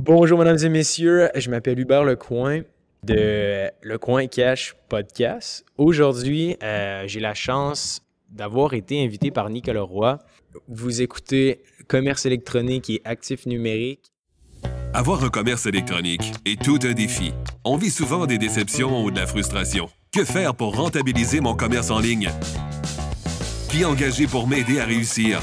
Bonjour, mesdames et messieurs. Je m'appelle Hubert Lecoin de Le Coin Cash Podcast. Aujourd'hui, euh, j'ai la chance d'avoir été invité par Nicolas Roy. Vous écoutez Commerce électronique et actifs numériques. Avoir un commerce électronique est tout un défi. On vit souvent des déceptions ou de la frustration. Que faire pour rentabiliser mon commerce en ligne? Qui engager pour m'aider à réussir?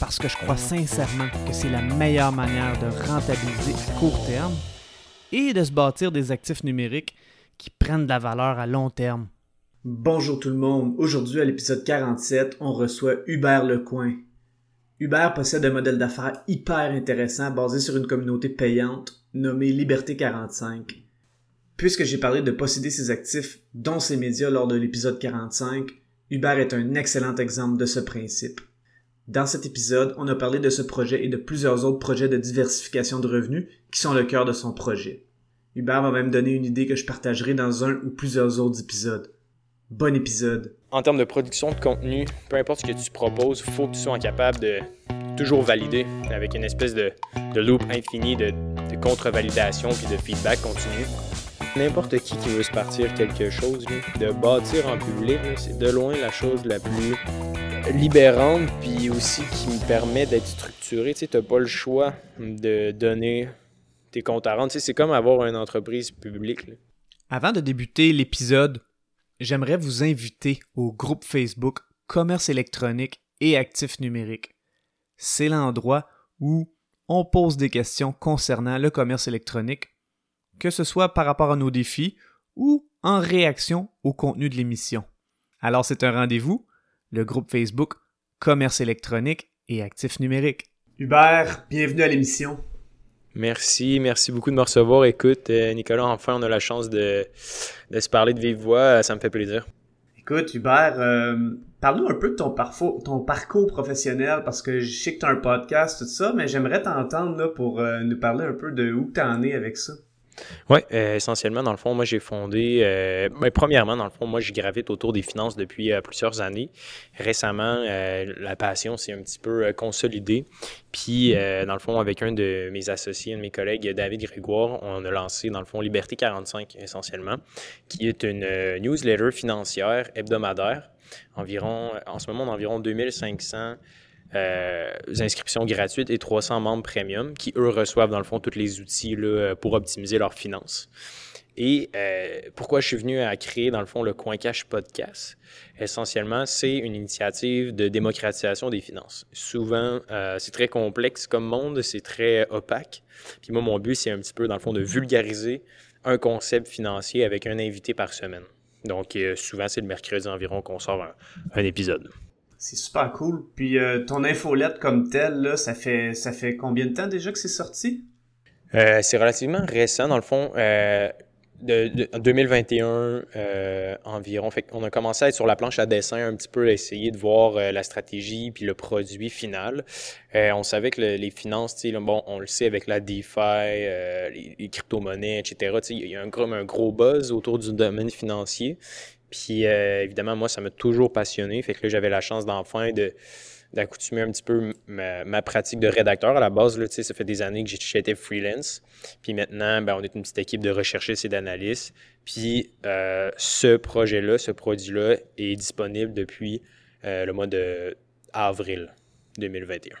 parce que je crois sincèrement que c'est la meilleure manière de rentabiliser à court terme et de se bâtir des actifs numériques qui prennent de la valeur à long terme. Bonjour tout le monde. Aujourd'hui, à l'épisode 47, on reçoit Hubert Lecoin. Hubert possède un modèle d'affaires hyper intéressant basé sur une communauté payante nommée Liberté 45. Puisque j'ai parlé de posséder ses actifs, dont ses médias lors de l'épisode 45, Hubert est un excellent exemple de ce principe. Dans cet épisode, on a parlé de ce projet et de plusieurs autres projets de diversification de revenus qui sont le cœur de son projet. Hubert m'a même donné une idée que je partagerai dans un ou plusieurs autres épisodes. Bon épisode. En termes de production de contenu, peu importe ce que tu proposes, il faut que tu sois capable de toujours valider avec une espèce de, loop infini de, contre-validation puis de feedback continu. N'importe qui qui veut se partir quelque chose, de bâtir en public, c'est de loin la chose la plus libérante, puis aussi qui me permet d'être structuré. Tu n'as pas le choix de donner tes comptes à rendre. c'est comme avoir une entreprise publique. Avant de débuter l'épisode, j'aimerais vous inviter au groupe Facebook Commerce électronique et actifs numériques. C'est l'endroit où on pose des questions concernant le commerce électronique, que ce soit par rapport à nos défis ou en réaction au contenu de l'émission. Alors c'est un rendez-vous le groupe Facebook Commerce électronique et actifs numériques. Hubert, bienvenue à l'émission. Merci, merci beaucoup de me recevoir. Écoute, euh, Nicolas, enfin, on a la chance de, se parler de vive voix. Ça me fait plaisir. Écoute, Hubert, euh, parle-nous un peu de ton, parcours, ton parcours professionnel parce que je sais que tu as un podcast, tout ça, mais j'aimerais t'entendre pour euh, nous parler un peu de où tu en es avec ça. Oui, euh, essentiellement, dans le fond, moi, j'ai fondé. Euh, ben, premièrement, dans le fond, moi, je gravite autour des finances depuis euh, plusieurs années. Récemment, la passion s'est un petit peu consolidée. Puis, dans le fond, avec un de mes associés, un de mes collègues, David Grégoire, on a lancé, dans le fond, Liberté 45, essentiellement, qui est une newsletter financière hebdomadaire. Environ, en ce moment, d'environ 2500 euh, inscriptions gratuites et 300 membres premium qui, eux, reçoivent dans le fond tous les outils là, pour optimiser leurs finances. Et euh, pourquoi je suis venu à créer, dans le fond, le Coin Cash Podcast? Essentiellement, c'est une initiative de démocratisation des finances. Souvent, euh, c'est très complexe comme monde, c'est très opaque. Puis moi, mon but, c'est un petit peu, dans le fond, de vulgariser un concept financier avec un invité par semaine. Donc, souvent, c'est le mercredi environ qu'on sort un épisode. C'est super cool. Puis euh, ton infolette comme telle, là, ça fait ça fait combien de temps déjà que c'est sorti? Euh, c'est relativement récent, dans le fond. Euh, de, 2021 environ. On a commencé à être sur la planche à dessin un petit peu, à essayer de voir la stratégie puis le produit final. on savait que les finances, bon, on le sait avec la DeFi, les, crypto-monnaies, etc. Il y a un, un gros buzz autour du domaine financier. Puis euh, évidemment, moi, ça m'a toujours passionné. Fait que là, j'avais la chance d'enfin de d'accoutumer un petit peu ma, pratique de rédacteur. À la base, là, ça fait des années que été freelance. Puis maintenant, ben, on est une petite équipe de recherchistes et d'analystes. Puis euh, ce projet-là, ce produit-là est disponible depuis euh, le mois de avril 2021.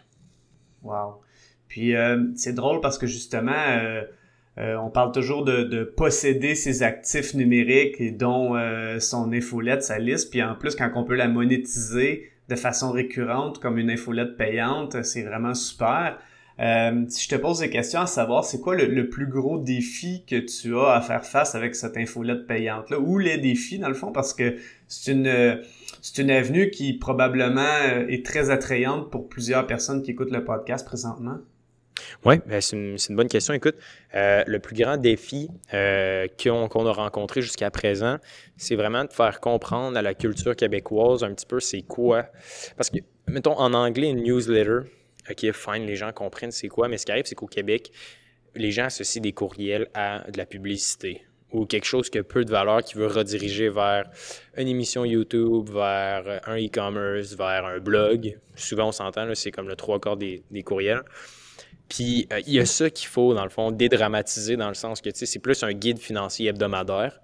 Wow. Puis c'est drôle parce que justement, euh, on parle toujours de, posséder ses actifs numériques et dont euh, son infolette, sa liste. Puis en plus, quand on peut la monétiser de façon récurrente comme une infolette payante, c'est vraiment super. Euh, si je te pose des questions à savoir, c'est quoi le, plus gros défi que tu as à faire face avec cette infolette payante-là? Ou les défis, dans le fond, parce que c'est une, c'est une avenue qui probablement est très attrayante pour plusieurs personnes qui écoutent le podcast présentement. Oui, ben c'est une, bonne question. Écoute, euh, le plus grand défi euh, qu'on a rencontré jusqu'à présent, c'est vraiment de faire comprendre à la culture québécoise un petit peu c'est quoi. Parce que, mettons, en anglais, une newsletter, OK, fine, les gens comprennent c'est quoi, mais ce qui arrive, c'est qu'au Québec, les gens associent des courriels à de la publicité ou quelque chose qui a peu de valeur qui veut rediriger vers une émission YouTube, vers un e-commerce, vers un blog. Souvent, on s'entend, c'est comme le trois quarts des, courriels. Puis, euh, il y a ça qu'il faut, dans le fond, dédramatiser dans le sens que, c'est plus un guide financier hebdomadaire.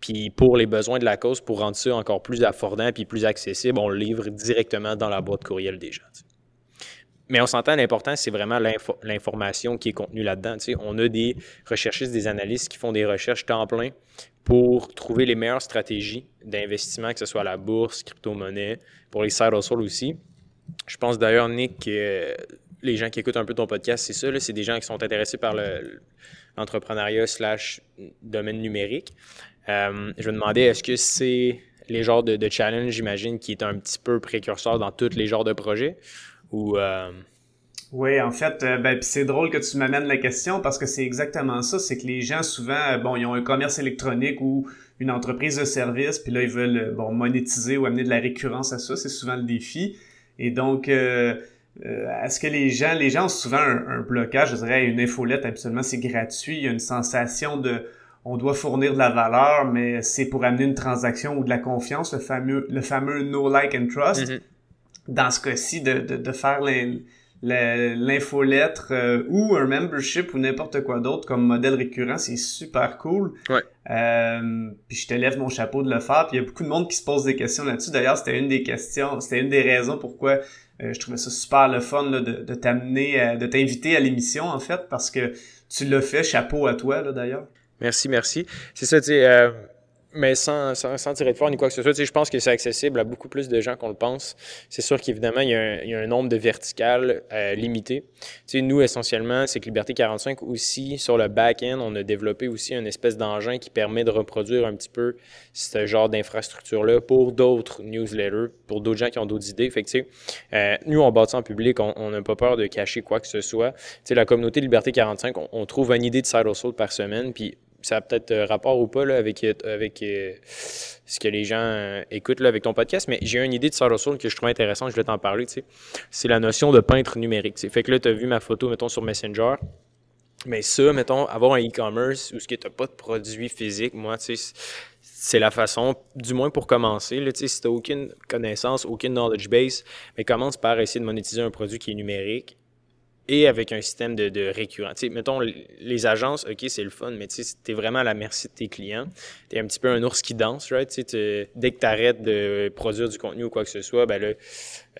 Puis, pour les besoins de la cause, pour rendre ça encore plus affordant puis plus accessible, on le livre directement dans la boîte courriel des gens. Mais on s'entend, l'important, c'est vraiment l'information qui est contenue là-dedans. on a des recherchistes, des analystes qui font des recherches temps plein pour trouver les meilleures stratégies d'investissement, que ce soit à la bourse, crypto-monnaie, pour les side aussi. Je pense d'ailleurs, Nick, que les gens qui écoutent un peu ton podcast, c'est ça, c'est des gens qui sont intéressés par l'entrepreneuriat slash domaine numérique. Euh, je me demandais, est-ce que c'est les genres de, challenge, j'imagine, qui est un petit peu précurseur dans tous les genres de projets? Euh, oui, en fait, euh, ben, c'est drôle que tu m'amènes la question parce que c'est exactement ça. C'est que les gens, souvent, bon, ils ont un commerce électronique ou une entreprise de service, puis là, ils veulent bon, monétiser ou amener de la récurrence à ça. C'est souvent le défi. Et donc, est-ce que les gens, les gens ont souvent un, blocage, je dirais, une infolette, absolument, c'est gratuit. Il y a une sensation de on doit fournir de la valeur, mais c'est pour amener une transaction ou de la confiance, le fameux, le fameux no like and trust. Mm-hmm dans ce cas-ci, de, de, de faire l'infolettre euh, ou un membership ou n'importe quoi d'autre comme modèle récurrent, c'est super cool. Ouais. Euh, puis je te lève mon chapeau de le faire. Puis il y a beaucoup de monde qui se pose des questions là-dessus. D'ailleurs, c'était une des questions, c'était une des raisons pourquoi euh, je trouvais ça super le fun là, de, de t'amener, de t'inviter à l'émission en fait, parce que tu l'as fait, chapeau à toi là d'ailleurs. Merci, merci. C'est ça, tu sais. Mais sans, sans, tirer de fort ni quoi que ce soit, tu sais, je pense que c'est accessible à beaucoup plus de gens qu'on le pense. C'est sûr qu'évidemment, il, y a un nombre de verticales euh, limité. Tu sais, nous, essentiellement, c'est que Liberté 45 aussi, sur le back-end, on a développé aussi une espèce d'engin qui permet de reproduire un petit peu ce genre d'infrastructure-là pour d'autres newsletters, pour d'autres gens qui ont d'autres idées. Fait tu sais, euh, nous, on bâtit en public, on n'a pas peur de cacher quoi que ce soit. Tu sais, la communauté Liberté 45, on, on trouve une idée de side hustle par semaine, puis ça a peut-être euh, rapport ou pas là, avec, euh, avec euh, ce que les gens écoutent là, avec ton podcast, mais j'ai une idée de Sarah Soul que je trouve intéressante, je vais t'en parler. C'est la notion de peintre numérique. Fait que là, tu as vu ma photo, mettons, sur Messenger. Mais ça, mettons, avoir un e-commerce où tu n'as pas de produit physique, moi, c'est la façon, du moins pour commencer. Là, si tu n'as aucune connaissance, aucune knowledge base, mais commence par essayer de monétiser un produit qui est numérique et avec un système de, de récurrent. sais, mettons, les agences, OK, c'est le fun, mais tu es vraiment à la merci de tes clients. Tu es un petit peu un ours qui danse, right? dès que tu arrêtes de produire du contenu ou quoi que ce soit, ben là,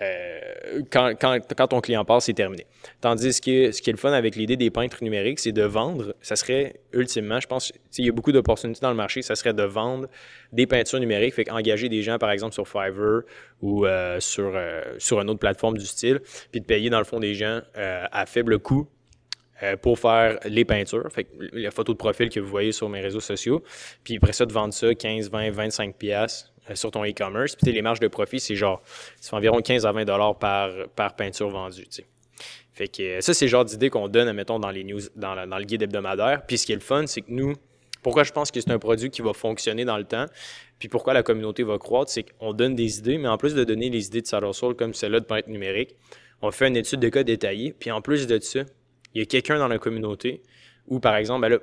euh, quand, ton client passe, c'est terminé. Tandis que ce qui est le fun avec l'idée des peintres numériques, c'est de vendre. Ça serait, ultimement, je pense, il y a beaucoup d'opportunités dans le marché, ça serait de vendre des peintures numériques, fait engager des gens, par exemple, sur Fiverr ou euh, sur, euh, sur une autre plateforme du style, puis de payer, dans le fond, des gens à faible coût pour faire les peintures, fait la photo de profil que vous voyez sur mes réseaux sociaux, puis après ça, de vendre ça 15, 20, 25 pièces sur ton e-commerce. Puis les marges de profit, c'est genre, c'est environ 15 à 20 dollars par, par peinture vendue. Fait que euh, ça, c'est le genre d'idée qu'on donne, mettons, dans les news, dans, le guide hebdomadaire. Puis ce qui est le fun, c'est que nous, pourquoi je pense que c'est un produit qui va fonctionner dans le temps, puis pourquoi la communauté va croître, c'est qu'on donne des idées, mais en plus de donner les idées de Saddle Soul comme celle-là de peintre numérique, on fait une étude de cas détaillée, puis en plus de ça, il y a quelqu'un dans la communauté où, par exemple, ben là,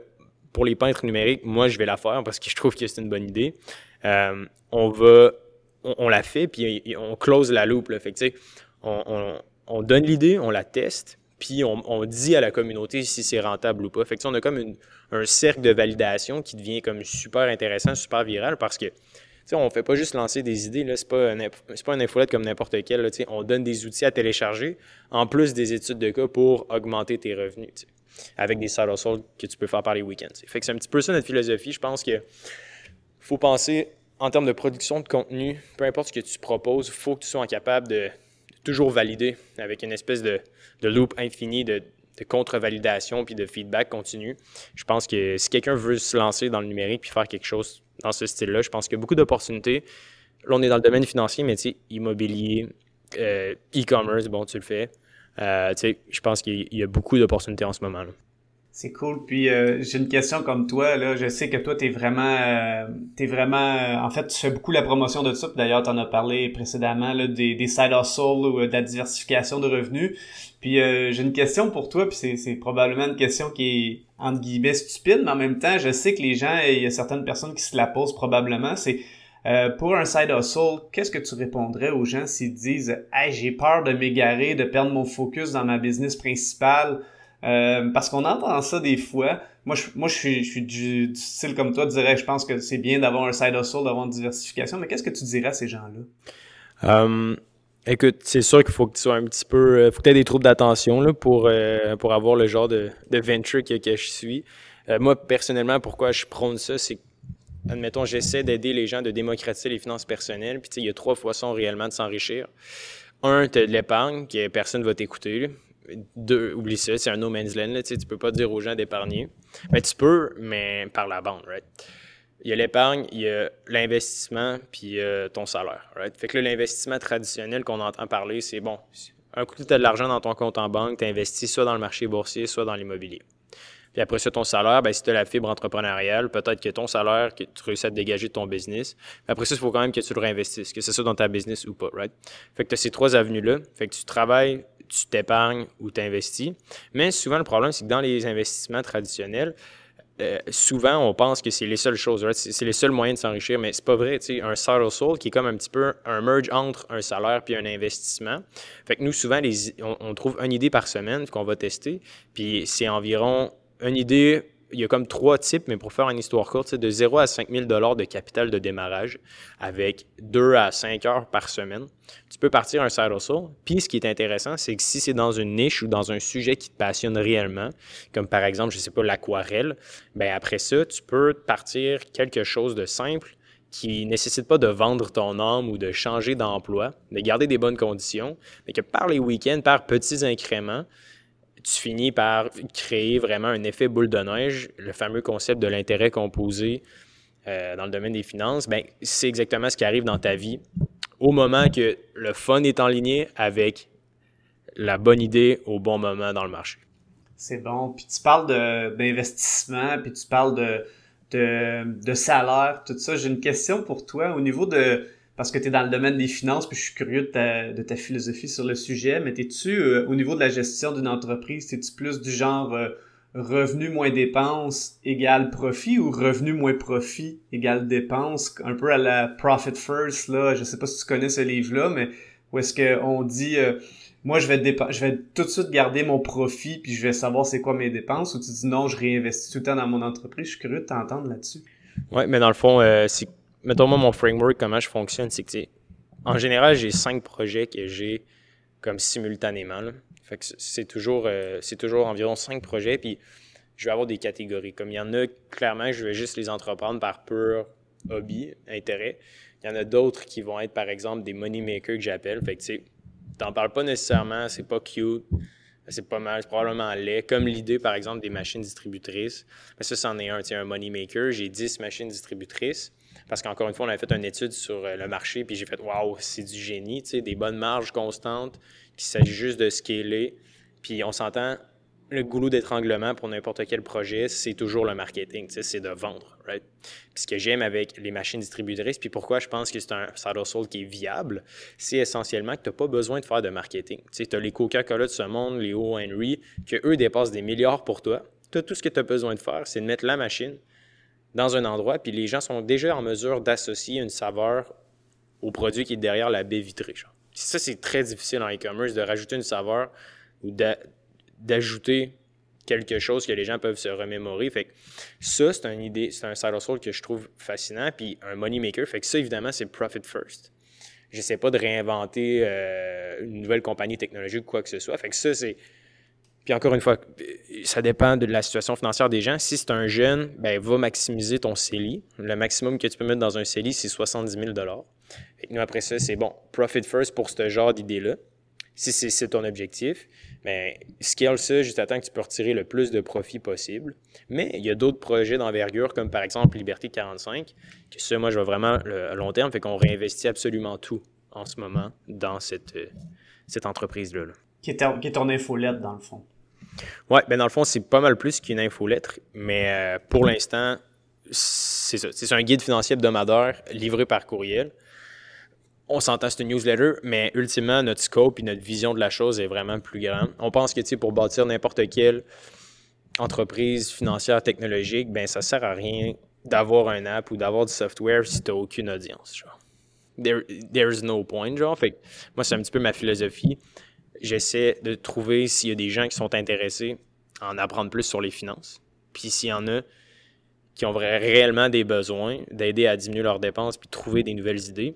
pour les peintres numériques, moi, je vais la faire parce que je trouve que c'est une bonne idée. Euh, on va, on, la fait, puis on close la loupe. Fait on, donne l'idée, on la teste, puis on, dit à la communauté si c'est rentable ou pas. Fait on a comme un cercle de validation qui devient comme super intéressant, super viral parce que on on fait pas juste lancer des idées, là, c'est pas, un, une infolette comme n'importe quelle. on donne des outils à télécharger, en plus des études de cas pour augmenter tes revenus, avec des side que tu peux faire par les week-ends. Fait que c'est un petit peu ça notre philosophie. Je pense que faut penser en termes de production de contenu, peu importe ce que tu proposes, il faut que tu sois capable de, toujours valider avec une espèce de, de loop infini de, contre-validation puis de feedback continu. Je pense que si quelqu'un veut se lancer dans le numérique puis faire quelque chose dans ce style-là, je pense qu'il y a beaucoup d'opportunités. Là, on est dans le domaine financier, mais tu sais, immobilier, euh, e-commerce, bon, tu le fais. Euh, je pense qu'il y a beaucoup d'opportunités en ce moment. Là. C'est cool. Puis euh, j'ai une question comme toi. Là, je sais que toi, t'es vraiment, euh, t'es vraiment. Euh, en fait, tu fais beaucoup la promotion de ça. D'ailleurs, t'en as parlé précédemment là, des, des side hustles ou de la diversification de revenus. Puis j'ai une question pour toi. Puis c'est, c'est probablement une question qui est entre guillemets stupide, mais en même temps, je sais que les gens, il y a certaines personnes qui se la posent probablement. C'est pour un side hustle, qu'est-ce que tu répondrais aux gens s'ils disent Hey, j'ai peur de m'égarer, de perdre mon focus dans ma business principale? Euh, parce qu'on entend ça des fois. Moi, je, moi, je suis, du, style comme toi, dirais, je pense que c'est bien d'avoir un side hustle, d'avoir une diversification. Mais qu'est-ce que tu dirais à ces gens-là? Um, écoute, c'est sûr qu'il faut que tu sois un petit peu. Euh, faut que tu aies des troubles d'attention pour, euh, pour avoir le genre de, de venture que, que je suis. moi, personnellement, pourquoi je prône ça, c'est admettons, j'essaie d'aider les gens de démocratiser les finances personnelles. Puis, il y a trois façons réellement de s'enrichir. Un, tu as de l'épargne, que personne ne va t'écouter. Deux, oublie ça, c'est un no man's land. Là, tu peux pas dire aux gens d'épargner. Mais tu peux, mais par la bande, right? Il y a l'épargne, il y a l'investissement, puis ton salaire, right? Fait que l'investissement traditionnel qu'on entend parler, c'est bon, un coup, tu as de l'argent dans ton compte en banque, tu investis soit dans le marché boursier, soit dans l'immobilier. Puis après ça, ton salaire, ben, si tu as la fibre entrepreneuriale, peut-être que ton salaire, que tu réussis à te dégager de ton business. après ça, il faut quand même que tu le réinvestisses, que c'est ça dans ta business ou pas, right? Fait que tu as ces trois avenues-là. Fait que tu travailles tu t'épargnes ou tu investis. Mais souvent, le problème, c'est que dans les investissements traditionnels, euh, souvent, on pense que c'est les seules choses, c'est les seuls moyens de s'enrichir, mais c'est pas vrai. Un side qui est comme un petit peu un merge entre un salaire puis un investissement. Fait que nous, souvent, on, on trouve une idée par semaine qu'on va tester, puis c'est environ une idée il y a comme trois types, mais pour faire une histoire courte, c'est de 0 à 5 000 de capital de démarrage avec 2 à 5 heures par semaine. Tu peux partir un side hustle. Puis ce qui est intéressant, c'est que si c'est dans une niche ou dans un sujet qui te passionne réellement, comme par exemple, je ne sais pas, l'aquarelle, ben après ça, tu peux partir quelque chose de simple qui nécessite pas de vendre ton âme ou de changer d'emploi, de garder des bonnes conditions, mais que par les week-ends, par petits incréments, tu finis par créer vraiment un effet boule de neige, le fameux concept de l'intérêt composé euh, dans le domaine des finances, ben, c'est exactement ce qui arrive dans ta vie au moment que le fun est en ligne avec la bonne idée au bon moment dans le marché. C'est bon. Puis tu parles d'investissement, puis tu parles de, salaire, tout ça. J'ai une question pour toi au niveau de parce que tu es dans le domaine des finances, puis je suis curieux de ta, philosophie sur le sujet, mais es-tu, euh, au niveau de la gestion d'une entreprise, es-tu plus du genre euh, revenu moins dépenses égale profit ou revenu moins profit égale dépenses, un peu à la Profit First, là, je sais pas si tu connais ce livre-là, mais où est-ce qu'on dit... Euh, moi, je vais, je vais tout de suite garder mon profit puis je vais savoir c'est quoi mes dépenses ou tu dis non, je réinvestis tout le temps dans mon entreprise? Je suis curieux de t'entendre là-dessus. Oui, mais dans le fond, c'est mettons moi mon framework, comment je fonctionne, c'est que en général, j'ai cinq projets que j'ai comme simultanément. Fait que c'est toujours, euh, c'est toujours environ cinq projets, puis je vais avoir des catégories. Comme il y en a, clairement, je vais juste les entreprendre par pur hobby, intérêt. Il y en a d'autres qui vont être, par exemple, des money makers que j'appelle. Fait que, tu sais, t'en parles pas nécessairement, c'est pas cute, c'est pas mal, c'est probablement laid. Comme l'idée, par exemple, des machines distributrices. Mais ça, c'en est un, un money maker. J'ai 10 machines distributrices. Parce qu'encore une fois, on avait fait une étude sur euh, le marché, puis j'ai fait Waouh, c'est du génie, des bonnes marges constantes, qu'il s'agit juste de scaler. Puis on s'entend, le goulot d'étranglement pour n'importe quel projet, c'est toujours le marketing, c'est de vendre, right? Puis ce que j'aime avec les machines distributrices, puis pourquoi je pense que c'est un side hustle qui est viable, c'est essentiellement que tu n'as pas besoin de faire de marketing. Tu as les Coca-Cola de ce monde, les O. Henry, que eux dépassent des milliards pour toi. Tout ce que tu as besoin de faire, c'est de mettre la machine, dans un endroit, puis les gens sont déjà en mesure d'associer une saveur au produit qui est derrière la baie vitrée. Ça, c'est très difficile en e-commerce de rajouter une saveur ou d'ajouter quelque chose que les gens peuvent se remémorer. Fait que ça, c'est une idée, c'est un side hustle que je trouve fascinant, puis un money maker. Fait que ça, évidemment, c'est profit first. J'essaie pas de réinventer euh, une nouvelle compagnie technologique ou quoi que ce soit. Fait que ça, c'est puis encore une fois, ça dépend de la situation financière des gens. Si c'est un jeune, ben, va maximiser ton CELI. Le maximum que tu peux mettre dans un CELI, c'est 70 000 Et nous, après ça, c'est bon, profit first pour ce genre d'idée-là. Si c'est ton objectif, mais ben, scale ça juste à temps que tu peux retirer le plus de profit possible. Mais il y a d'autres projets d'envergure, comme par exemple Liberté 45, que ça, moi, je vois vraiment à long terme, fait qu'on réinvestit absolument tout en ce moment dans cette, cette entreprise-là. là Qui qui est ton infolettre, dans le fond. Ouais, ben dans le fond, c'est pas mal plus qu'une infolettre, mais euh, pour l'instant, c'est ça. C'est un guide financier hebdomadaire livré par courriel. On s'entend, c'est une newsletter, mais ultimement, notre scope et notre vision de la chose est vraiment plus grande. On pense que pour bâtir n'importe quelle entreprise financière technologique, ben ça sert à rien d'avoir un app ou d'avoir du software si tu n'as aucune audience. There, there's no point, genre. Fait moi, c'est un petit peu ma philosophie. J'essaie de trouver s'il y a des gens qui sont intéressés à en apprendre plus sur les finances. Puis s'il y en a qui ont réellement des besoins, d'aider à diminuer leurs dépenses puis trouver des nouvelles idées.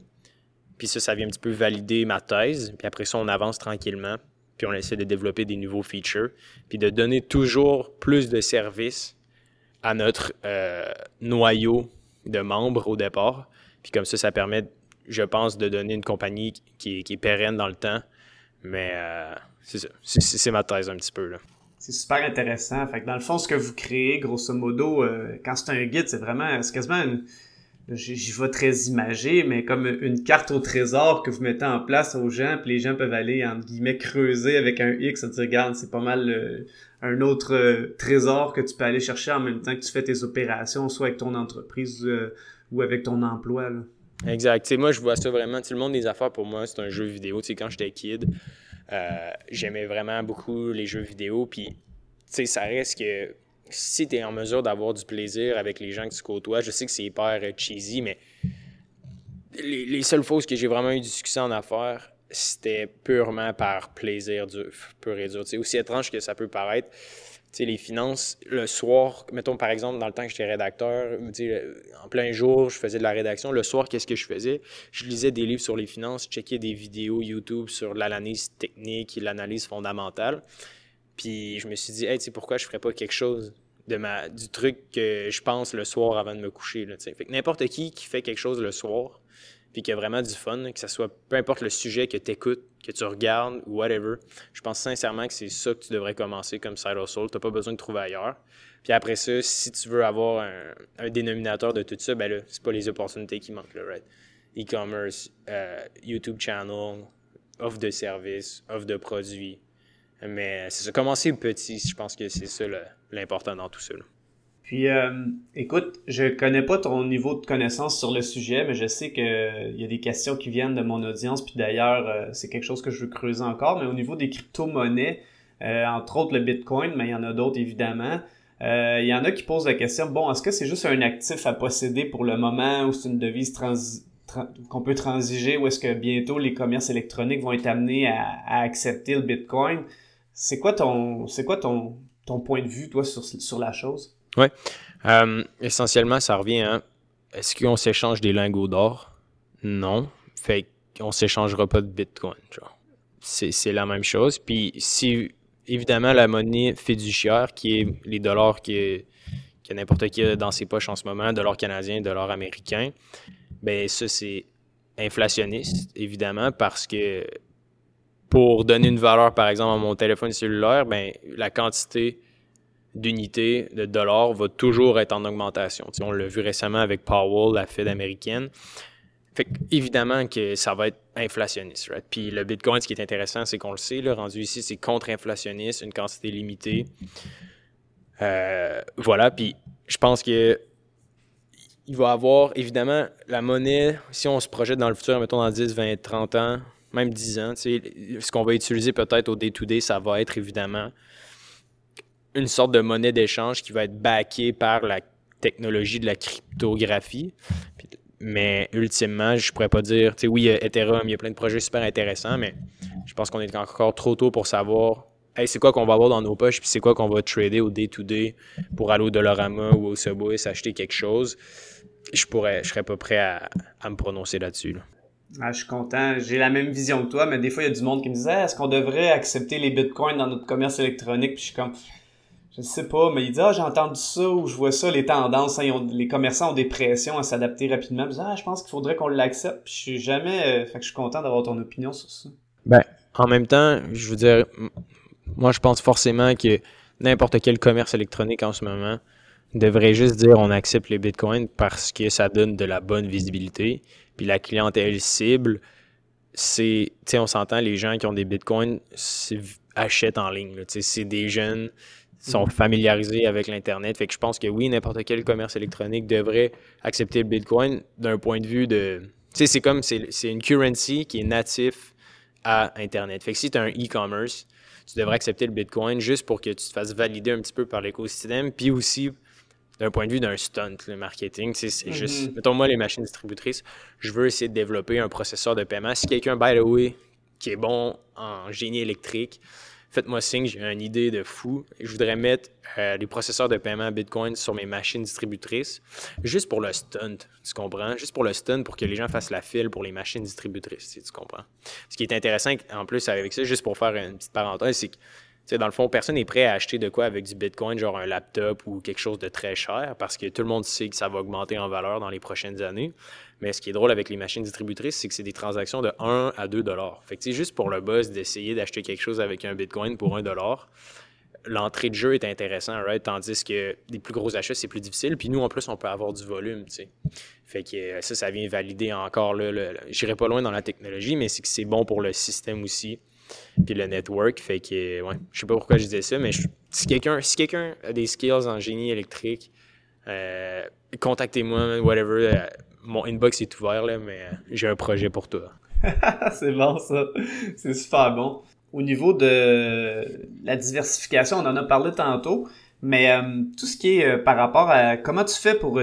Puis ça, ça vient un petit peu valider ma thèse. Puis après ça, on avance tranquillement. Puis on essaie de développer des nouveaux features. Puis de donner toujours plus de services à notre euh, noyau de membres au départ. Puis comme ça, ça permet, je pense, de donner une compagnie qui, est pérenne dans le temps. Mais euh, c'est ça. C'est ma thèse un petit peu. Là. C'est super intéressant. Fait que dans le fond, ce que vous créez, grosso modo, euh, quand c'est un guide, c'est vraiment, c'est quasiment une, j'y vais très imagé, mais comme une carte au trésor que vous mettez en place aux gens, puis les gens peuvent aller, entre guillemets, creuser avec un X, à dire, regarde, c'est pas mal euh, un autre euh, trésor que tu peux aller chercher en même temps que tu fais tes opérations, soit avec ton entreprise ou avec ton emploi. Là. Exact. moi, je vois ça vraiment. Tout le monde des affaires, pour moi, c'est un jeu vidéo. Tu sais, quand j'étais kid, euh, j'aimais vraiment beaucoup les jeux vidéo. Puis, ça reste que si tu es en mesure d'avoir du plaisir avec les gens que tu côtoies, je sais que c'est hyper cheesy, mais les, seules fois que j'ai vraiment eu du succès en affaires, c'était purement par plaisir dur, pur et dur. aussi étrange que ça peut paraître, les finances, le soir, mettons par exemple, dans le temps que j'étais rédacteur, en plein jour, je faisais de la rédaction. Le soir, qu'est-ce que je faisais? Je lisais des livres sur les finances, checkais des vidéos YouTube sur l'analyse technique et l'analyse fondamentale. Puis je me suis dit, hey, pourquoi je ferais pas quelque chose de ma, du truc que je pense le soir avant de me coucher? N'importe qui qui fait quelque chose le soir, puis qui a vraiment du fun, que ce soit peu importe le sujet que tu écoutes, que tu regardes ou whatever, je pense sincèrement que c'est ça que tu devrais commencer comme side hustle. Tu n'as pas besoin de trouver ailleurs. Puis après ça, si tu veux avoir un, dénominateur de tout ça, ben là, c'est pas les opportunités qui manquent, là, right? E-commerce, euh, YouTube channel, offre de services, offre de produits. Mais c'est ça, commencer petit, je pense que c'est ça l'important dans tout ça. Puis, euh, écoute, je connais pas ton niveau de connaissance sur le sujet, mais je sais qu'il euh, y a des questions qui viennent de mon audience. Puis d'ailleurs, euh, c'est quelque chose que je veux creuser encore. Mais au niveau des crypto-monnaies, entre autres le Bitcoin, mais il y en a d'autres évidemment. Il y en a qui posent la question, bon, est-ce que c'est juste un actif à posséder pour le moment ou c'est une devise qu'on peut transiger ou est-ce que bientôt les commerces électroniques vont être amenés à, à accepter le Bitcoin? C'est quoi ton, c'est quoi ton, ton point de vue, toi, sur, sur la chose? Oui. Euh, essentiellement, ça revient à est-ce qu'on s'échange des lingots d'or? Non. Fait qu'on s'échangera pas de bitcoin. C'est la même chose. Puis si évidemment la monnaie fiduciaire, qui est les dollars qui que n'importe qui dans ses poches en ce moment, dollars canadiens, dollars américains, ben ça c'est inflationniste, évidemment, parce que pour donner une valeur, par exemple, à mon téléphone cellulaire, ben la quantité d'unités de dollars va toujours être en augmentation. on l'a vu récemment avec Powell, la Fed américaine. Fait évidemment que ça va être inflationniste. Puis le Bitcoin, ce qui est intéressant, c'est qu'on le sait, le rendu ici, c'est contre-inflationniste, une quantité limitée. Euh, voilà, puis je pense que il va avoir, évidemment, la monnaie, si on se projette dans le futur, mettons dans 10, 20, 30 ans, même 10 ans, ce qu'on va utiliser peut-être au day-to-day, ça va être évidemment une sorte de monnaie d'échange qui va être backée par la technologie de la cryptographie. Mais ultimement, je pourrais pas dire, tu sais, oui, Ethereum, il y a plein de projets super intéressants, mais je pense qu'on est encore trop tôt pour savoir, hey, c'est quoi qu'on va avoir dans nos poches, puis c'est quoi qu'on va trader au day-to-day pour aller au Dollarama ou au Subway s'acheter quelque chose. Je pourrais, je serais pas prêt à, me prononcer là-dessus. Ah, je suis content. J'ai la même vision que toi, mais des fois, il y a du monde qui me disait, est-ce qu'on devrait accepter les bitcoins dans notre commerce électronique? Puis je suis comme, je sais pas, mais il dit, ah, j'ai entendu ça ou je vois ça, les tendances, hein, les commerçants ont des pressions à s'adapter rapidement. Je ah, je pense qu'il faudrait qu'on l'accepte. Puis je suis jamais, euh, fait que je suis content d'avoir ton opinion sur ça. Ben, en même temps, je veux dire, moi, je pense forcément que n'importe quel commerce électronique en ce moment devrait juste dire on accepte les bitcoins parce que ça donne de la bonne visibilité. Puis la clientèle cible, c'est, tu sais, on s'entend, les gens qui ont des bitcoins achètent en ligne. C'est des jeunes sont mhm. familiarisés avec l'Internet. Fait que je pense que oui, n'importe quel commerce électronique devrait accepter le Bitcoin d'un point de vue de. Tu sais, c'est comme, c'est une currency qui est natif à Internet. Fait que si tu as un e-commerce, tu devrais accepter le Bitcoin juste pour que tu te fasses valider un petit peu par l'écosystème, puis aussi d'un point de vue d'un stunt, le marketing, c'est juste, mhm. mettons moi les machines distributrices, je veux essayer de développer un processeur de paiement. Si quelqu'un, by the way, qui est bon en génie électrique, faites-moi signe, j'ai une idée de fou. Je voudrais mettre euh, les processeurs de paiement Bitcoin sur mes machines distributrices, juste pour le stunt, tu comprends? Juste pour le stunt, pour que les gens fassent la file pour les machines distributrices, tu comprends? Ce qui est intéressant en plus avec ça, juste pour faire une petite parenthèse, c'est que dans le fond, personne n'est prêt à acheter de quoi avec du Bitcoin, genre un laptop ou quelque chose de très cher, parce que tout le monde sait que ça va augmenter en valeur dans les prochaines années. Mais ce qui est drôle avec les machines distributrices, c'est que c'est des transactions de 1 à 2 dollars. Fait que juste pour le buzz d'essayer d'acheter quelque chose avec un Bitcoin pour 1 dollar, l'entrée de jeu est intéressant, right? Tandis que les plus gros achats, c'est plus difficile. Puis nous, en plus, on peut avoir du volume, tu sais. Fait que euh, ça, ça vient valider encore, là, le, j'irai pas loin dans la technologie, mais c'est que c'est bon pour le système aussi puis le network. Fait que, ouais, je sais pas pourquoi je disais ça, mais si quelqu'un a des skills en génie électrique, euh, contactez-moi, whatever. Euh, mon inbox est ouvert, là, mais euh, j'ai un projet pour toi. c'est bon, ça. C'est super bon. Au niveau de la diversification, on en a parlé tantôt, mais tout ce qui est par rapport à comment tu fais pour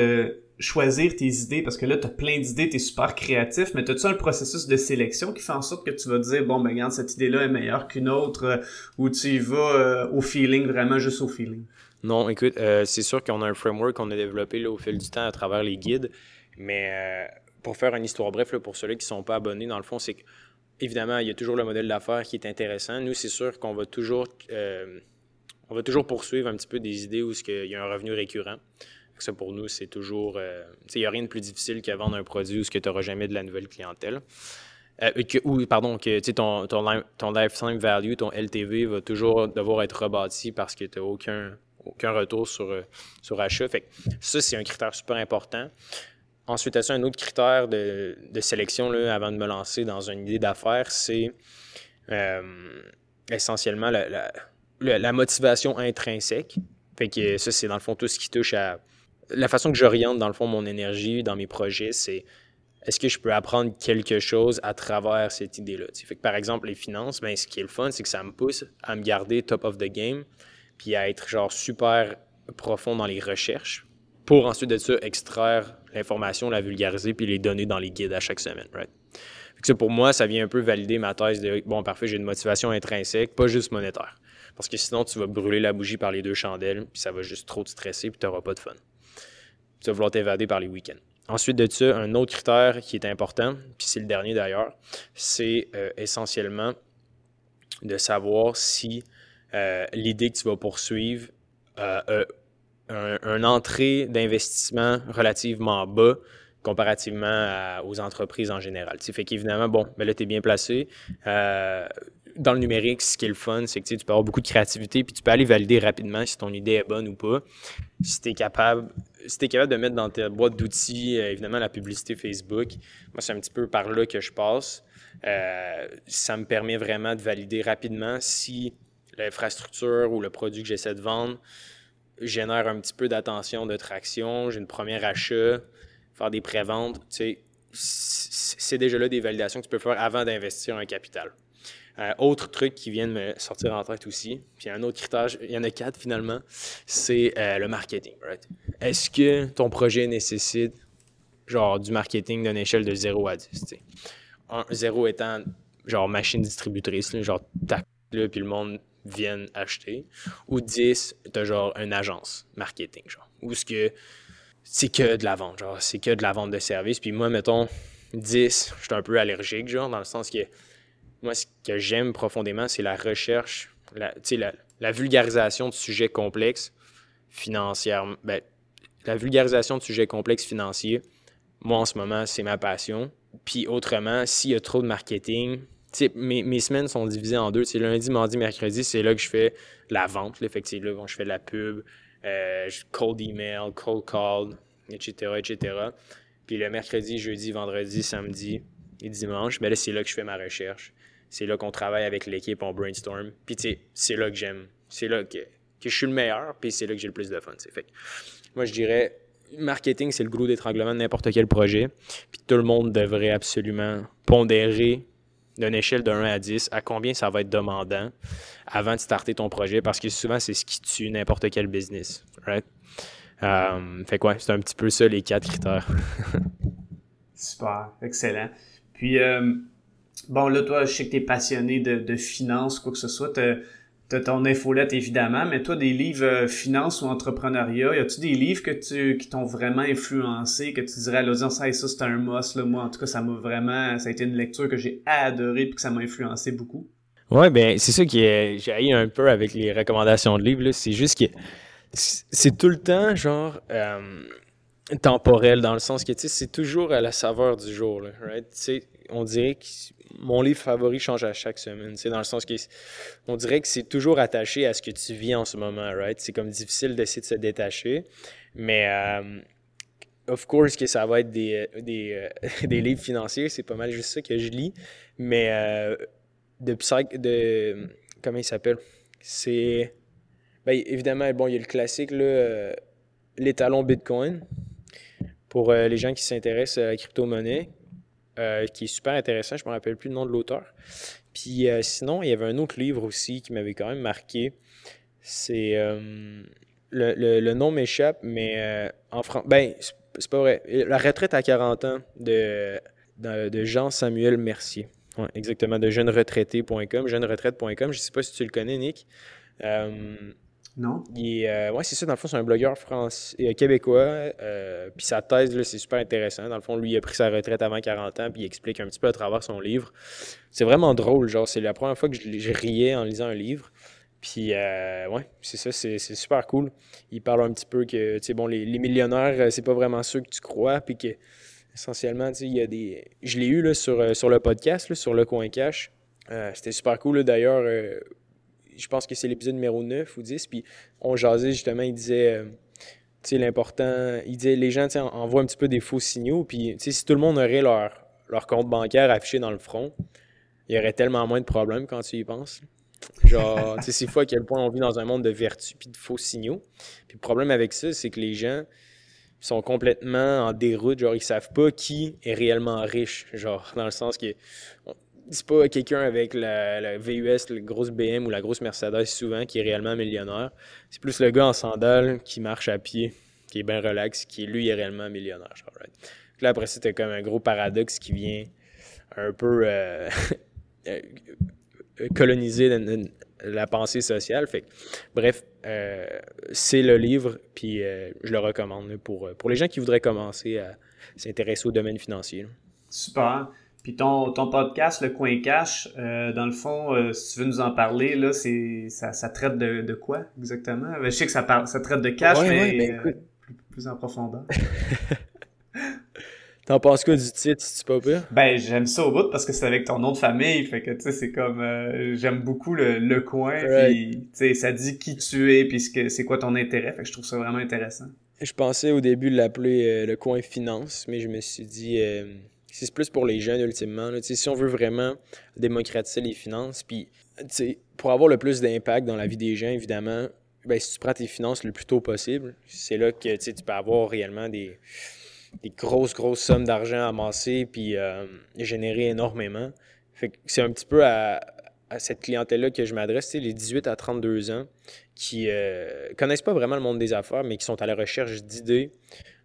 choisir tes idées parce que là, tu as plein d'idées, tu es super créatif, mais as-tu un processus de sélection qui fait en sorte que tu vas dire, bon, ben, regarde, cette idée-là est meilleure qu'une autre, euh, ou tu y vas euh, au feeling, vraiment juste au feeling? Non, écoute, euh, c'est sûr qu'on a un framework qu'on a développé là, au fil du temps à travers les guides, mais pour faire une histoire bref, pour ceux qui ne sont pas abonnés, dans le fond, c'est que, évidemment, il y a toujours le modèle d'affaires qui est intéressant. Nous, c'est sûr qu'on va toujours on va toujours poursuivre un petit peu des idées où il y a un revenu récurrent. Ça, pour nous, c'est toujours. Euh, il n'y a rien de plus difficile qu'à vendre un produit où tu n'auras jamais de la nouvelle clientèle. Euh, ou, pardon, que ton, ton, ton lifetime value, ton LTV va toujours devoir être rebâti parce que tu n'as aucun, aucun retour sur, euh, sur achat. Ça, c'est un critère super important. Ensuite, ça, un autre critère de, de sélection là, avant de me lancer dans une idée d'affaires, c'est essentiellement la, la, la, motivation intrinsèque. Fait que ça, c'est dans le fond tout ce qui touche à la façon que j'oriente, dans le fond, mon énergie dans mes projets, c'est est-ce que je peux apprendre quelque chose à travers cette idée-là? Fait que, par exemple, les finances, ben, ce qui est le fun, c'est que ça me pousse à me garder top of the game, puis à être genre super profond dans les recherches pour ensuite de ça extraire l'information, la vulgariser, puis les donner dans les guides à chaque semaine. Right? que pour moi, ça vient un peu valider ma thèse de bon, parfait, j'ai une motivation intrinsèque, pas juste monétaire. Parce que sinon, tu vas brûler la bougie par les deux chandelles, puis ça va juste trop te stresser, puis tu n'auras pas de fun tu vas vouloir t'évader par les week-ends. Ensuite de ça, un autre critère qui est important, puis c'est le dernier d'ailleurs, c'est euh, essentiellement de savoir si euh, l'idée que tu vas poursuivre a euh, un, entrée d'investissement relativement bas comparativement aux entreprises en général. Tu fait qu'évidemment, bon, ben là, tu es bien placé dans le numérique, ce qui est le fun, c'est que tu peux avoir beaucoup de créativité, puis tu peux aller valider rapidement si ton idée est bonne ou pas. Si tu es capable, si capable de mettre dans ta boîte d'outils, euh, évidemment, la publicité Facebook, moi, c'est un petit peu par là que je passe. Euh, ça me permet vraiment de valider rapidement si l'infrastructure ou le produit que j'essaie de vendre génère un petit peu d'attention, de traction, j'ai une première achat, faire des préventes, tu c'est déjà là des validations que tu peux faire avant d'investir un capital. Euh, autre truc qui vient de me sortir en tête aussi, puis un autre critère, il y en a quatre finalement, c'est euh, le marketing. Est-ce que ton projet nécessite genre du marketing d'une échelle de 0 à 10? 0 étant genre machine distributrice, genre tac, puis le monde vient acheter. Ou 10, t'as genre une agence marketing, genre. Ou ce que c'est que de la vente, genre, c'est que de la vente de services. Puis moi, mettons, 10, je suis un peu allergique, genre, dans le sens que moi, ce que j'aime profondément, c'est la recherche, la, la, la, vulgarisation de sujets complexes financièrement. Ben, la vulgarisation de sujets complexes financiers, moi, en ce moment, c'est ma passion. Puis autrement, s'il y a trop de marketing, mes, mes semaines sont divisées en deux. lundi, mardi, mercredi, c'est là que je fais la vente. Là, fait là je fais la pub, euh, cold email, cold call, etc., etc. Puis le mercredi, jeudi, vendredi, samedi, les dimanches, mais là, c'est là que je fais ma recherche. C'est là qu'on travaille avec l'équipe, on brainstorm. Puis, c'est là que j'aime. C'est là que, que, je suis le meilleur, puis c'est là que j'ai le plus de fun. Fait moi, je dirais, marketing, c'est le gros d'étranglement de n'importe quel projet. Puis tout le monde devrait absolument pondérer d'une échelle de 1 à 10 à combien ça va être demandant avant de starter ton projet? Parce que souvent, c'est ce qui tue n'importe quel business. Right? Euh, fait quoi, c'est un petit peu ça les quatre critères. Super, excellent. Puis, euh, bon, là, toi, je sais que tu es passionné de, de finances, quoi que ce soit. As ton infolette, évidemment, mais toi, des livres euh, finance ou entrepreneuriat, y a-tu des livres que tu, qui t'ont vraiment influencé, que tu dirais à l'audience, ça, c'est un must, là. Moi, en tout cas, ça m'a vraiment, ça a été une lecture que j'ai adorée puis que ça m'a influencé beaucoup? Ouais, ben, c'est ça qui j'ai un peu avec les recommandations de livres, C'est juste que c'est tout le temps, genre, euh, temporel, dans le sens que, c'est toujours à la saveur du jour, on dirait que mon livre favori change à chaque semaine, dans le sens que, on dirait que c'est toujours attaché à ce que tu vis en ce moment, right? C'est comme difficile d'essayer de se détacher, mais... Euh, of course que ça va être des, des, euh, des livres financiers, c'est pas mal juste ça que je lis, mais de psych... de... comment il s'appelle? C'est ben, évidemment, bon, il y a le classique, là, euh, l'étalon Bitcoin, pour euh, les gens qui s'intéressent à la crypto-monnaie, euh, qui est super intéressant. Je ne me rappelle plus le nom de l'auteur. Puis sinon, il y avait un autre livre aussi qui m'avait quand même marqué. C'est. Le, nom m'échappe, mais en France. Ben, c'est pas vrai. La retraite à 40 ans de, de, Jean-Samuel Mercier. Exactement, de jeuneretraité.com, jeuneretraite.com. Je sais pas si tu le connais, Nick. Non? Il euh, c'est ça, dans le fond, c'est un blogueur français, euh, québécois. Euh, puis sa thèse, là, c'est super intéressant. Dans le fond, lui, il a pris sa retraite avant 40 ans, puis il explique un petit peu à travers son livre. C'est vraiment drôle, genre, c'est la première fois que je, riais en lisant un livre. Puis, ouais, c'est ça, c'est, super cool. Il parle un petit peu que, tu sais, bon, les, millionnaires, c'est pas vraiment ceux que tu crois, puis que, essentiellement, tu sais, il y a des. Je l'ai eu, là, sur, sur le podcast, sur le coin cash. c'était super cool, d'ailleurs je pense que c'est l'épisode numéro 9 ou 10, puis on jasait justement, il disait, euh, tu sais, l'important, il disait, les gens, tu sais, envoient un petit peu des faux signaux, puis, tu sais, si tout le monde aurait leur, leur compte bancaire affiché dans le front, il y aurait tellement moins de problèmes quand tu y penses. Genre, tu sais, c'est fou à quel point on vit dans un monde de vertu puis de faux signaux. Puis le problème avec ça, c'est que les gens sont complètement en déroute, genre, ils savent pas qui est réellement riche, genre, dans le sens que c'est pas quelqu'un avec la, VUS, la grosse BM ou la grosse Mercedes souvent qui est réellement millionnaire. C'est plus le gars en sandales qui marche à pied, qui est bien relax, qui lui est réellement millionnaire. Là, après, c'était comme un gros paradoxe qui vient un peu euh, euh, coloniser la, pensée sociale. Fait bref, euh, c'est le livre, puis je le recommande pour, pour les gens qui voudraient commencer à s'intéresser au domaine financier. Super. Puis ton, ton podcast, Le Coin Cash, euh, dans le fond, euh, si tu veux nous en parler, là, c'est ça, ça traite de, de quoi exactement? Ben, je sais que ça, parle, ça traite de cash, mais ben, euh, plus, en profondeur. T'en penses quoi du titre, si tu pas? Pire? Ben, j'aime ça au bout parce que c'est avec ton nom de famille. Fait que, tu sais, c'est comme... j'aime beaucoup le, le coin. Puis, tu sais, ça dit qui tu es puis c'est quoi ton intérêt. Fait que je trouve ça vraiment intéressant. Je pensais au début de l'appeler le coin finance, mais je me suis dit c'est plus pour les jeunes ultimement. Si on veut vraiment démocratiser les finances, puis pour avoir le plus d'impact dans la vie des gens, évidemment, ben, si tu prends tes finances le plus tôt possible, c'est là que tu peux avoir réellement des, grosses, grosses sommes d'argent amassées puis euh, générer énormément. C'est un petit peu à, cette clientèle-là que je m'adresse, les 18 à 32 ans qui euh, connaissent pas vraiment le monde des affaires, mais qui sont à la recherche d'idées,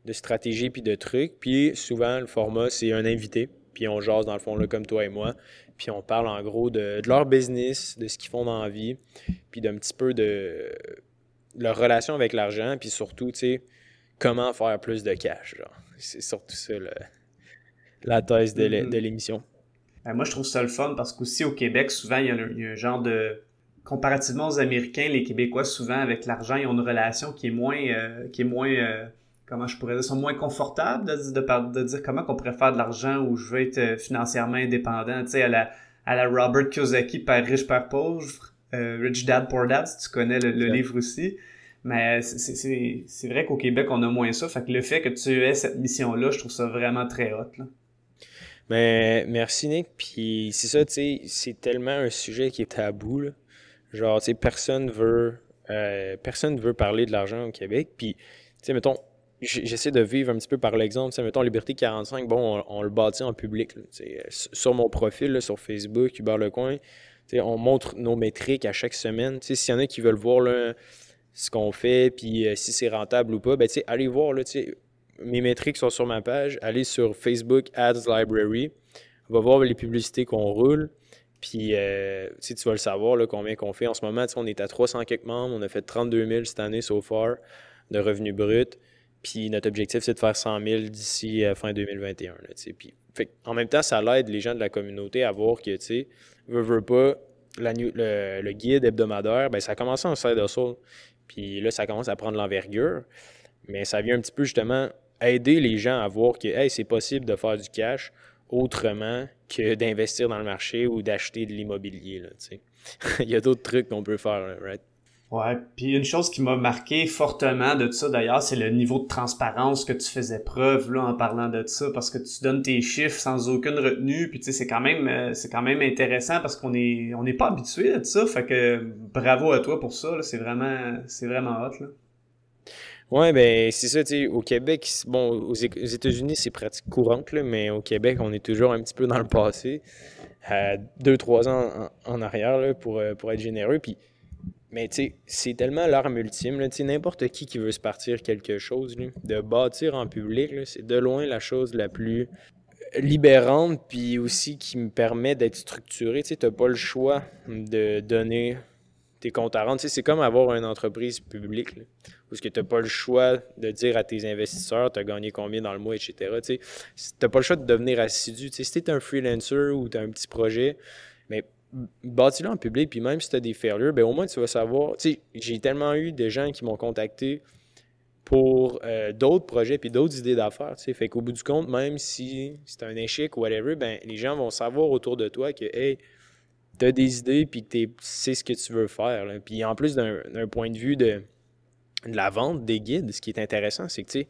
de stratégie puis de trucs. Puis souvent, le format, c'est un invité. Puis on jase dans le fond, là, comme toi et moi. Puis on parle en gros de, leur business, de ce qu'ils font dans la vie, puis d'un petit peu de, leur relation avec l'argent, puis surtout, tu sais, comment faire plus de cash. C'est surtout ça la thèse mm-hmm. de l'émission. Ben, moi, je trouve ça le fun parce qu'aussi au Québec, souvent, il y, a un, genre de. Comparativement aux Américains, les Québécois, souvent, avec l'argent, ils ont une relation qui est moins. Euh, qui est moins euh, comment je pourrais dire, sont moins confortables de, de, de dire comment qu'on pourrait faire de l'argent ou je veux être euh, financièrement indépendant. Tu sais, à la, à la Robert Kiyosaki, Père riche, Père pauvre, euh, Rich Dad, Poor Dad, si tu connais le, livre aussi. Mais c'est vrai qu'au Québec, on a moins ça. Fait que le fait que tu aies cette mission-là, je trouve ça vraiment très hot. Là. Mais merci Nick, puis c'est ça, tu sais, c'est tellement un sujet qui est tabou, là. Genre, tu sais, personne veut, euh, personne veut parler de l'argent au Québec, puis, tu sais, mettons, j'essaie de vivre un petit peu par l'exemple, tu sais, mettons, Liberté 45, bon, on, le bâtit en public, là, sur mon profil, sur Facebook, Hubert Lecoin, tu sais, on montre nos métriques à chaque semaine, tu sais, s'il y en a qui veulent voir, là, ce qu'on fait, puis euh, si c'est rentable ou pas, ben, tu sais, allez voir, là, tu sais, mes métriques sont sur ma page. Allez sur Facebook Ads Library. On va voir les publicités qu'on roule. Puis, euh, tu vas le savoir, combien qu'on fait. En ce moment, on est à 300 quelques membres. On a fait 32 000 cette année, so far, de revenus bruts. Puis, notre objectif, c'est de faire 100 000 d'ici euh, fin 2021. Là, puis, en même temps, ça l'aide les gens de la communauté à voir que, tu sais, pas, le, guide hebdomadaire, ben, ça a commencé en side hustle. Puis là, ça commence à prendre l'envergure. Mais ça vient un petit peu justement aider les gens à voir que hey, c'est possible de faire du cash autrement que d'investir dans le marché ou d'acheter de l'immobilier. Il y a d'autres trucs qu'on peut faire, right? Ouais, puis une chose qui m'a marqué fortement de ça d'ailleurs, c'est le niveau de transparence que tu faisais preuve là en parlant de ça parce que tu donnes tes chiffres sans aucune retenue puis tu sais c'est quand même euh, c'est quand même intéressant parce qu'on est on n'est pas habitué à ça, fait que bravo à toi pour ça, c'est vraiment c'est vraiment hot là. Oui, ben c'est ça, tu sais, au Québec, bon, aux, États-Unis, c'est pratique courante, là, mais au Québec, on est toujours un petit peu dans le passé, à deux, trois ans en, arrière, là, pour, euh, pour être généreux. Mais tu sais, c'est tellement l'arme ultime, tu sais, n'importe qui qui veut se partir quelque chose, de bâtir en public, c'est de loin la chose la plus libérante, puis aussi qui me permet d'être structuré. Tu sais, n'as pas le choix de donner tes comptes à rendre. Tu c'est comme avoir une entreprise publique. Là que tu n'as pas le choix de dire à tes investisseurs, tu as gagné combien dans le mois, etc. Tu n'as pas le choix de devenir assidu. si tu es un freelancer ou tu as un petit projet, mais bâtis-le en public, puis même si tu as des failures, ben au moins tu vas savoir. J'ai tellement eu des gens qui m'ont contacté pour euh, d'autres projets puis d'autres idées d'affaires. Fait qu'au bout du compte, même si c'est un échec ou whatever, ben, les gens vont savoir autour de toi que, hey, tu as des idées puis tu sais ce que tu veux faire. Puis en plus d'un point de vue de de la vente des guides, ce qui est intéressant, c'est que, tu sais,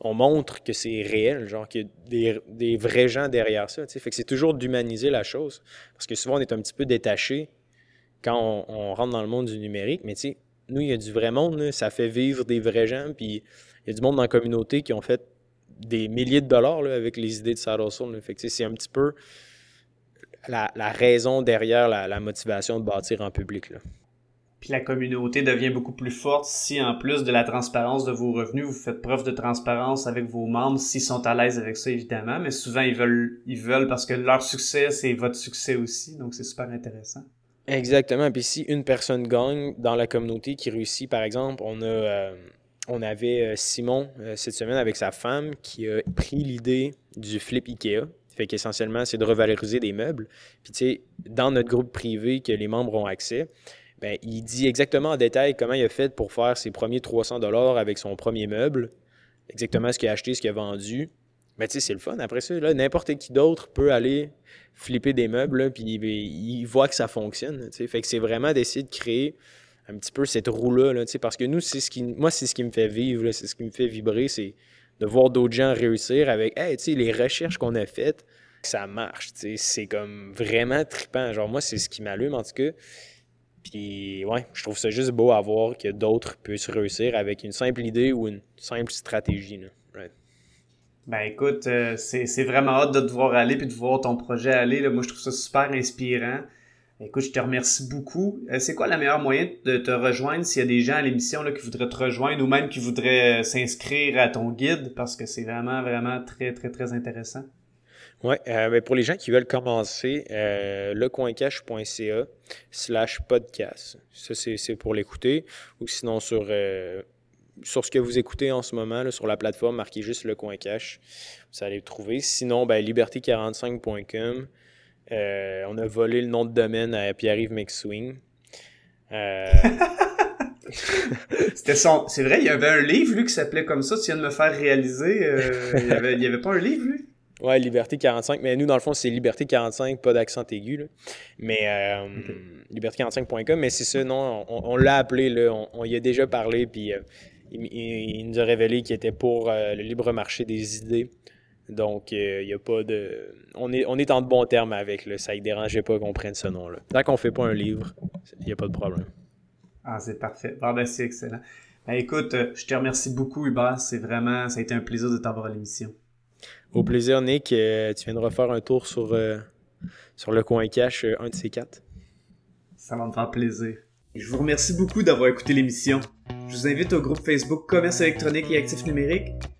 on montre que c'est réel, genre qu'il y a des, vrais gens derrière ça. Fait que c'est toujours d'humaniser la chose. Parce que souvent, on est un petit peu détaché quand on, rentre dans le monde du numérique. Mais tu sais, nous, il y a du vrai monde, ça fait vivre des vrais gens. Puis il y a du monde dans la communauté qui ont fait des milliers de dollars avec les idées de Saddle Soul. Fait que c'est un petit peu la, raison derrière la, la, motivation de bâtir en public. Là la communauté devient beaucoup plus forte si en plus de la transparence de vos revenus, vous faites preuve de transparence avec vos membres s'ils sont à l'aise avec ça évidemment, mais souvent ils veulent ils veulent parce que leur succès c'est votre succès aussi, donc c'est super intéressant. Exactement, puis si une personne gagne dans la communauté qui réussit par exemple, on a euh, on avait euh, Simon euh, cette semaine avec sa femme qui a pris l'idée du flip Ikea. Fait qu'essentiellement, c'est de revaloriser des meubles. Puis, tu sais, dans notre groupe privé que les membres ont accès, ben, il dit exactement en détail comment il a fait pour faire ses premiers 300 dollars avec son premier meuble, exactement ce qu'il a acheté, ce qu'il a vendu. Mais tu sais, c'est le fun. Après ça, n'importe qui d'autre peut aller flipper des meubles, puis il, voit que ça fonctionne. Fait que c'est vraiment d'essayer de créer un petit peu cette roue-là, parce que nous, c'est ce qui, moi, c'est ce qui me fait vivre, c'est ce qui me fait vibrer, c'est de voir d'autres gens réussir avec, hey, les recherches qu'on a faites, ça marche, c'est comme vraiment trippant. Genre, moi, c'est ce qui m'allume, en tout cas. Puis, ouais, je trouve ça juste beau à voir que d'autres puissent réussir avec une simple idée ou une simple stratégie. Ben écoute, euh, c'est vraiment hâte de te voir aller puis de voir ton projet aller. Là. Moi, je trouve ça super inspirant. Écoute, je te remercie beaucoup. Euh, c'est quoi la meilleure moyen de te rejoindre s'il y a des gens à l'émission qui voudraient te rejoindre ou même qui voudraient euh, s'inscrire à ton guide? Parce que c'est vraiment, vraiment très, très, très intéressant? Oui, euh, ben, pour les gens qui veulent commencer, lecoincash.ca slash podcast. Ça, c'est pour l'écouter. Ou sinon, sur, sur ce que vous écoutez en ce moment, sur la plateforme, marquez juste le. Vous allez le trouver. Sinon, ben, liberté45.com. on a volé le nom de domaine à Pierre-Yves McSwing. C'était son. C'est vrai, il y avait un livre, lui, qui s'appelait comme ça. Tu viens de me faire réaliser. il n'y avait, avait pas un livre, lui? Ouais, Liberté 45. Mais nous, dans le fond, c'est Liberté 45, pas d'accent aigu. Mais euh, liberté45.com, mais c'est ça, non, on, l'a appelé, là, on, y a déjà parlé, puis euh, il, nous a révélé qu'il était pour euh, le libre marché des idées Donc, il n'y a pas de. On est, on est en de bons termes avec. Là. Ça ne dérangeait pas qu'on prenne ce nom-là. Tant qu'on ne fait pas un livre, il n'y a pas de problème. Ah, c'est parfait. Bon, ben, c'est excellent. Ben, écoute, je te remercie beaucoup, Hubert. C'est vraiment. Ça a été un plaisir de t'avoir à l'émission. Au plaisir, Nick. tu viens de refaire un tour sur, sur le coin cash, un de ces quatre. Ça va me faire plaisir. Je vous remercie beaucoup d'avoir écouté l'émission. Je vous invite au groupe Facebook Commerce électronique et actifs numériques.